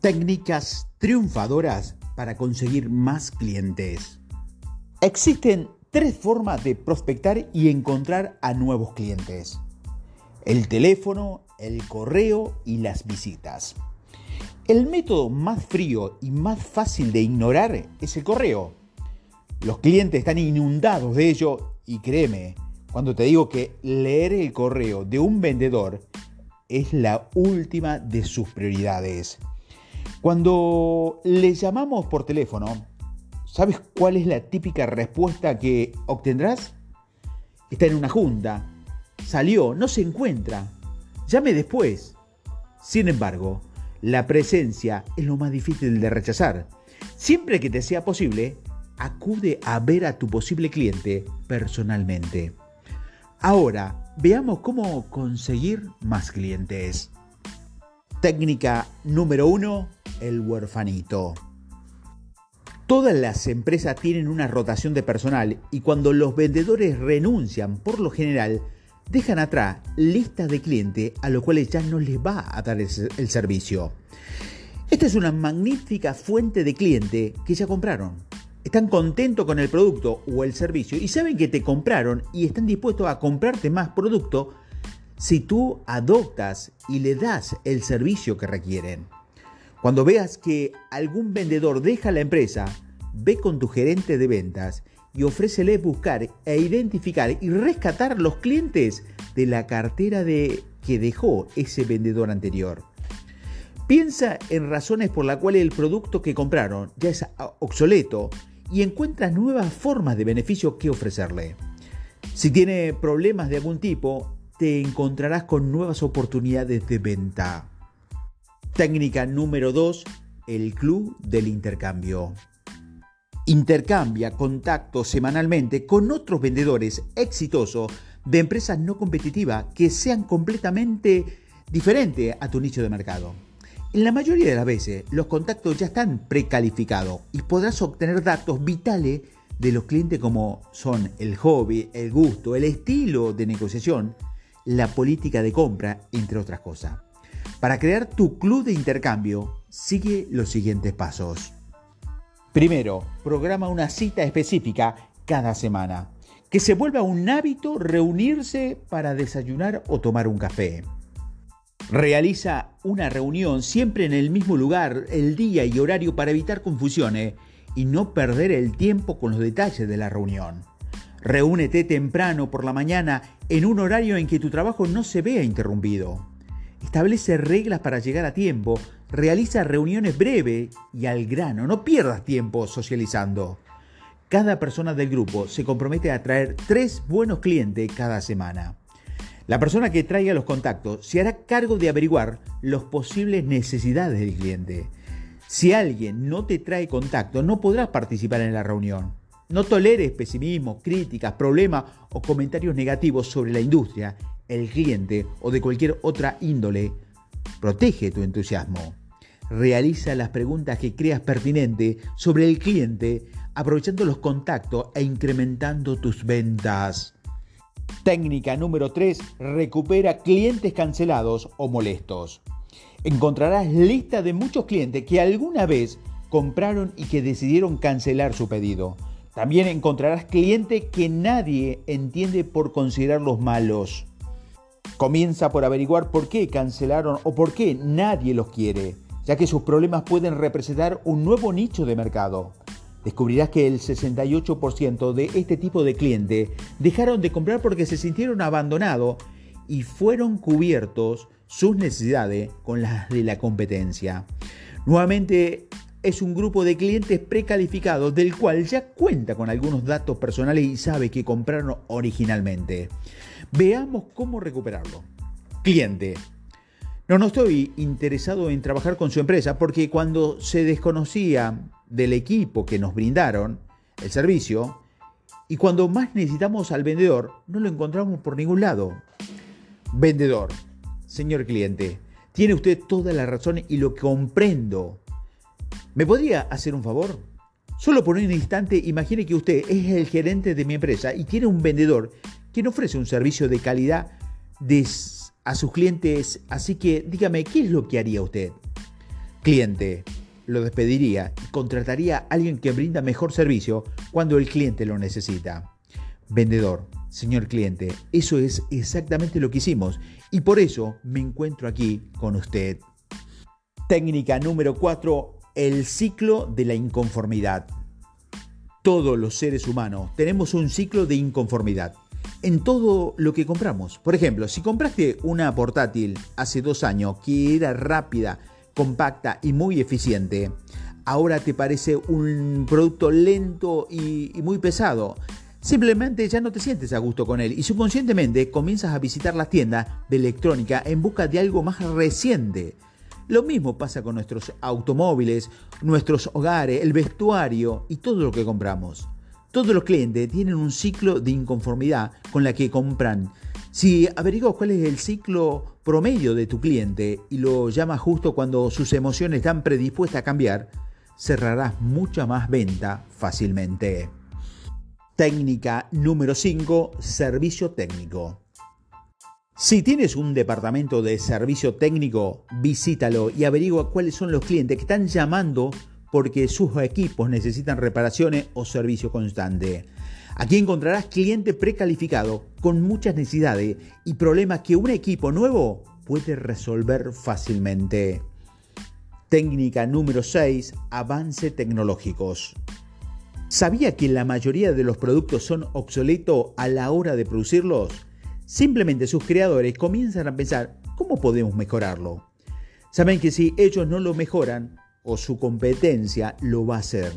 Técnicas triunfadoras para conseguir más clientes. Existen tres formas de prospectar y encontrar a nuevos clientes. El teléfono, el correo y las visitas. El método más frío y más fácil de ignorar es el correo. Los clientes están inundados de ello y créeme, cuando te digo que leer el correo de un vendedor es la última de sus prioridades. Cuando le llamamos por teléfono, ¿sabes cuál es la típica respuesta que obtendrás? Está en una junta, salió, no se encuentra, llame después. Sin embargo, la presencia es lo más difícil de rechazar. Siempre que te sea posible, acude a ver a tu posible cliente personalmente. Ahora, veamos cómo conseguir más clientes. Técnica número uno, el huerfanito. Todas las empresas tienen una rotación de personal y cuando los vendedores renuncian, por lo general, dejan atrás listas de clientes a los cuales ya no les va a dar el, servicio. Esta es una magnífica fuente de clientes que ya compraron. Están contentos con el producto o el servicio y saben que te compraron y están dispuestos a comprarte más producto si tú adoptas y le das el servicio que requieren. Cuando veas que algún vendedor deja la empresa, ve con tu gerente de ventas y ofrécele buscar e identificar y rescatar los clientes de la cartera de que dejó ese vendedor anterior. Piensa en razones por las cuales el producto que compraron ya es obsoleto y encuentra nuevas formas de beneficio que ofrecerle. Si tiene problemas de algún tipo, te encontrarás con nuevas oportunidades de venta. Técnica número 2, el club del intercambio. Intercambia contactos semanalmente con otros vendedores exitosos de empresas no competitivas que sean completamente diferentes a tu nicho de mercado. En la mayoría de las veces, los contactos ya están precalificados y podrás obtener datos vitales de los clientes como son el hobby, el gusto, el estilo de negociación la política de compra, entre otras cosas. Para crear tu club de intercambio, sigue los siguientes pasos. Primero, programa una cita específica cada semana. Que se vuelva un hábito reunirse para desayunar o tomar un café. Realiza una reunión siempre en el mismo lugar, el día y horario para evitar confusiones y no perder el tiempo con los detalles de la reunión. Reúnete temprano por la mañana en un horario en que tu trabajo no se vea interrumpido. Establece reglas para llegar a tiempo. Realiza reuniones breves y al grano. No pierdas tiempo socializando. Cada persona del grupo se compromete a traer tres buenos clientes cada semana. La persona que traiga los contactos se hará cargo de averiguar las posibles necesidades del cliente. Si alguien no te trae contacto, no podrás participar en la reunión. No toleres pesimismo, críticas, problemas o comentarios negativos sobre la industria, el cliente o de cualquier otra índole. Protege tu entusiasmo. Realiza las preguntas que creas pertinentes sobre el cliente, aprovechando los contactos e incrementando tus ventas. Técnica número 3. Recupera clientes cancelados o molestos. Encontrarás lista de muchos clientes que alguna vez compraron y que decidieron cancelar su pedido. También encontrarás clientes que nadie entiende por considerarlos malos. Comienza por averiguar por qué cancelaron o por qué nadie los quiere, ya que sus problemas pueden representar un nuevo nicho de mercado. Descubrirás que el 68% de este tipo de clientes dejaron de comprar porque se sintieron abandonados y fueron cubiertos sus necesidades con las de la competencia. Nuevamente es un grupo de clientes precalificados del cual ya cuenta con algunos datos personales y sabe que compraron originalmente. Veamos cómo recuperarlo. Cliente. No, no estoy interesado en trabajar con su empresa porque cuando se desconocía del equipo que nos brindaron el servicio y cuando más necesitamos al vendedor, no lo encontramos por ningún lado. Vendedor. Señor cliente, tiene usted toda la razón y lo comprendo ¿Me podría hacer un favor? Solo por un instante imagine que usted es el gerente de mi empresa y tiene un vendedor que no ofrece un servicio de calidad a sus clientes, así que dígame, ¿qué es lo que haría usted? Cliente, lo despediría y contrataría a alguien que brinda mejor servicio cuando el cliente lo necesita. Vendedor, señor cliente, eso es exactamente lo que hicimos y por eso me encuentro aquí con usted. Técnica número 4, el ciclo de la inconformidad. Todos los seres humanos tenemos un ciclo de inconformidad en todo lo que compramos. Por ejemplo, si compraste una portátil hace dos años que era rápida, compacta y muy eficiente, ahora te parece un producto lento y, muy pesado. Simplemente ya no te sientes a gusto con él y subconscientemente comienzas a visitar las tiendas de electrónica en busca de algo más reciente. Lo mismo pasa con nuestros automóviles, nuestros hogares, el vestuario y todo lo que compramos. Todos los clientes tienen un ciclo de inconformidad con la que compran. Si averiguas cuál es el ciclo promedio de tu cliente y lo llamas justo cuando sus emociones están predispuestas a cambiar, cerrarás mucha más venta fácilmente. Técnica número 5, servicio técnico. Si tienes un departamento de servicio técnico, visítalo y averigua cuáles son los clientes que están llamando porque sus equipos necesitan reparaciones o servicio constante. Aquí encontrarás cliente precalificado con muchas necesidades y problemas que un equipo nuevo puede resolver fácilmente. Técnica número 6. Avance tecnológicos. ¿Sabía que la mayoría de los productos son obsoletos a la hora de producirlos? Simplemente sus creadores comienzan a pensar, ¿cómo podemos mejorarlo? Saben que si ellos no lo mejoran, su competencia lo va a hacer.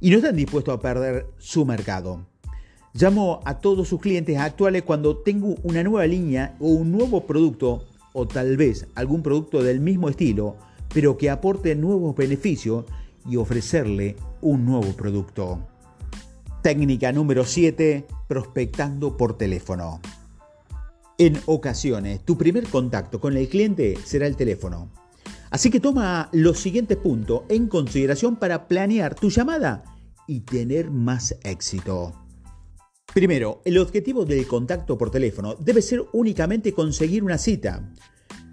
Y no están dispuestos a perder su mercado. Llamo a todos sus clientes actuales cuando tengo una nueva línea o un nuevo producto, o tal vez algún producto del mismo estilo, pero que aporte nuevos beneficios y ofrecerle un nuevo producto. Técnica número 7, prospectando por teléfono. En ocasiones, tu primer contacto con el cliente será el teléfono. Así que toma los siguientes puntos en consideración para planear tu llamada y tener más éxito. Primero, el objetivo del contacto por teléfono debe ser únicamente conseguir una cita.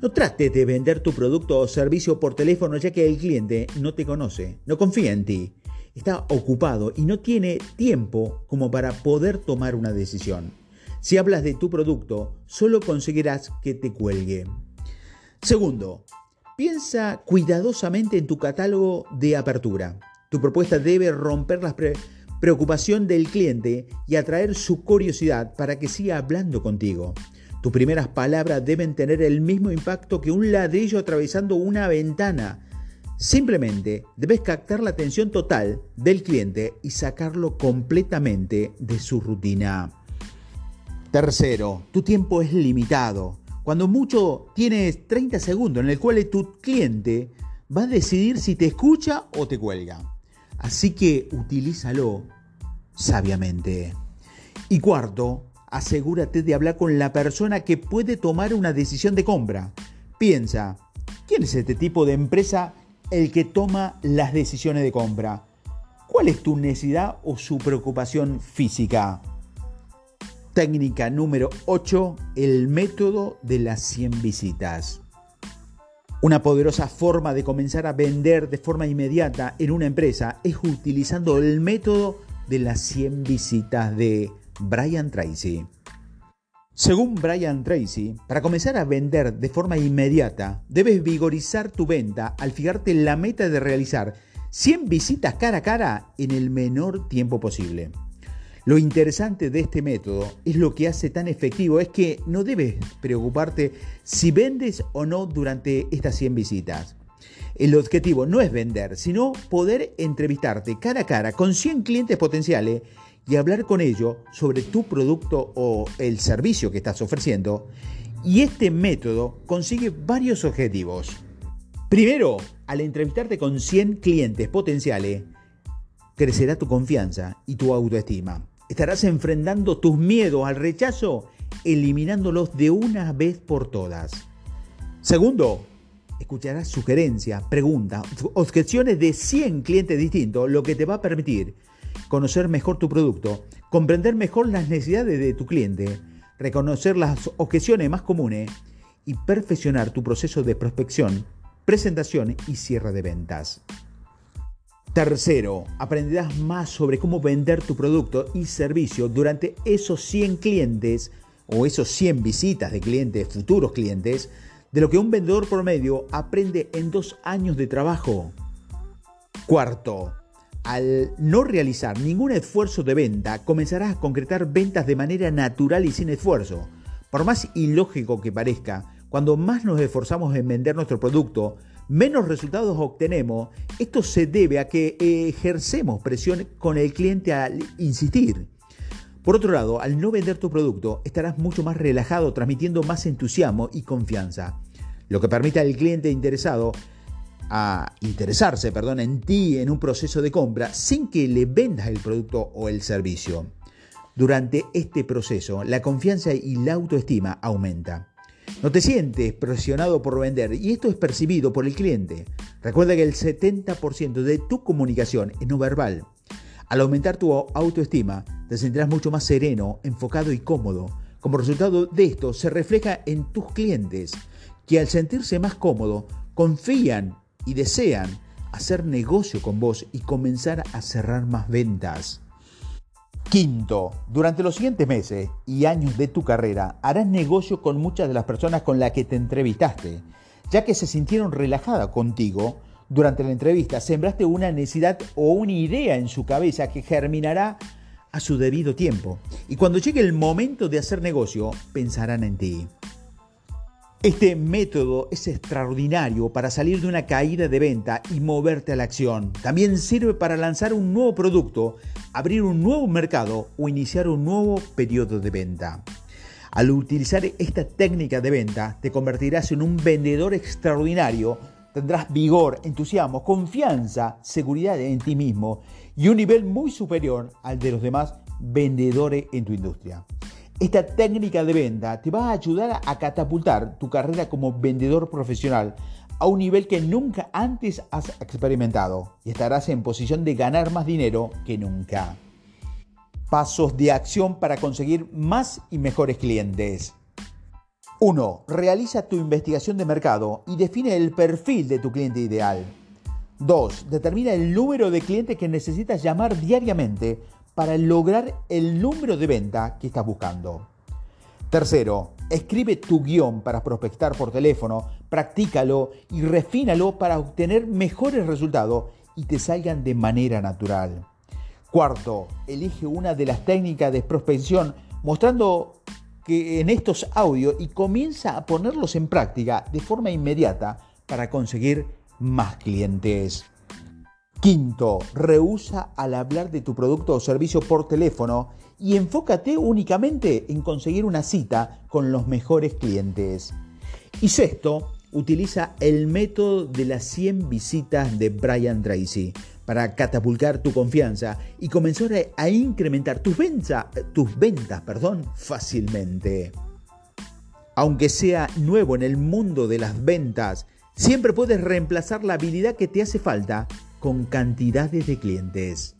No trates de vender tu producto o servicio por teléfono ya que el cliente no te conoce, no confía en ti, está ocupado y no tiene tiempo como para poder tomar una decisión. Si hablas de tu producto, solo conseguirás que te cuelgue. Segundo, piensa cuidadosamente en tu catálogo de apertura. Tu propuesta debe romper la preocupación del cliente y atraer su curiosidad para que siga hablando contigo. Tus primeras palabras deben tener el mismo impacto que un ladrillo atravesando una ventana. Simplemente debes captar la atención total del cliente y sacarlo completamente de su rutina. Tercero, tu tiempo es limitado. Cuando mucho tienes 30 segundos en el cual tu cliente va a decidir si te escucha o te cuelga. Así que utilízalo sabiamente. Y cuarto, asegúrate de hablar con la persona que puede tomar una decisión de compra. Piensa, ¿quién es este tipo de empresa el que toma las decisiones de compra? ¿Cuál es tu necesidad o su preocupación física? Técnica número 8, el método de las 100 visitas. Una poderosa forma de comenzar a vender de forma inmediata en una empresa es utilizando el método de las 100 visitas de Brian Tracy. Según Brian Tracy, para comenzar a vender de forma inmediata, debes vigorizar tu venta al fijarte la meta de realizar 100 visitas cara a cara en el menor tiempo posible. Lo interesante de este método es lo que hace tan efectivo, es que no debes preocuparte si vendes o no durante estas 100 visitas. El objetivo no es vender, sino poder entrevistarte cara a cara con 100 clientes potenciales y hablar con ellos sobre tu producto o el servicio que estás ofreciendo. Y este método consigue varios objetivos. Primero, al entrevistarte con 100 clientes potenciales, crecerá tu confianza y tu autoestima. Estarás enfrentando tus miedos al rechazo, eliminándolos de una vez por todas. Segundo, escucharás sugerencias, preguntas, objeciones de 100 clientes distintos, lo que te va a permitir conocer mejor tu producto, comprender mejor las necesidades de tu cliente, reconocer las objeciones más comunes y perfeccionar tu proceso de prospección presentación y cierre de ventas. Tercero, aprenderás más sobre cómo vender tu producto y servicio durante esos 100 clientes o esos 100 visitas de clientes, futuros clientes, de lo que un vendedor promedio aprende en dos años de trabajo. Cuarto, al no realizar ningún esfuerzo de venta, comenzarás a concretar ventas de manera natural y sin esfuerzo. Por más ilógico que parezca, cuando más nos esforzamos en vender nuestro producto, menos resultados obtenemos. Esto se debe a que ejercemos presión con el cliente al insistir. Por otro lado, al no vender tu producto, estarás mucho más relajado, transmitiendo más entusiasmo y confianza, lo que permite al cliente interesado a interesarse, perdón, en ti en un proceso de compra sin que le vendas el producto o el servicio. Durante este proceso, la confianza y la autoestima aumenta. No te sientes presionado por vender y esto es percibido por el cliente. Recuerda que el 70% de tu comunicación es no verbal. Al aumentar tu autoestima, te sentirás mucho más sereno, enfocado y cómodo. Como resultado de esto, se refleja en tus clientes, que al sentirse más cómodo, confían y desean hacer negocio con vos y comenzar a cerrar más ventas. Quinto, durante los siguientes meses y años de tu carrera harás negocio con muchas de las personas con las que te entrevistaste, ya que se sintieron relajadas contigo. Durante la entrevista sembraste una necesidad o una idea en su cabeza que germinará a su debido tiempo. Y cuando llegue el momento de hacer negocio, pensarán en ti. Este método es extraordinario para salir de una caída de venta y moverte a la acción. También sirve para lanzar un nuevo producto, abrir un nuevo mercado o iniciar un nuevo periodo de venta. Al utilizar esta técnica de venta, te convertirás en un vendedor extraordinario. Tendrás vigor, entusiasmo, confianza, seguridad en ti mismo y un nivel muy superior al de los demás vendedores en tu industria. Esta técnica de venta te va a ayudar a catapultar tu carrera como vendedor profesional a un nivel que nunca antes has experimentado y estarás en posición de ganar más dinero que nunca. Pasos de acción para conseguir más y mejores clientes. 1. Realiza tu investigación de mercado y define el perfil de tu cliente ideal. 2. Determina el número de clientes que necesitas llamar diariamente para lograr el número de venta que estás buscando. Tercero, escribe tu guion para prospectar por teléfono, practícalo y refínalo para obtener mejores resultados y te salgan de manera natural. Cuarto, elige una de las técnicas de prospección mostrando que en estos audios y comienza a ponerlos en práctica de forma inmediata para conseguir más clientes. Quinto, rehúsa al hablar de tu producto o servicio por teléfono y enfócate únicamente en conseguir una cita con los mejores clientes. Y sexto, utiliza el método de las 100 visitas de Brian Tracy para catapultar tu confianza y comenzar a incrementar tus, ventas, tus ventas perdón, fácilmente. Aunque sea nuevo en el mundo de las ventas, siempre puedes reemplazar la habilidad que te hace falta con cantidades de clientes.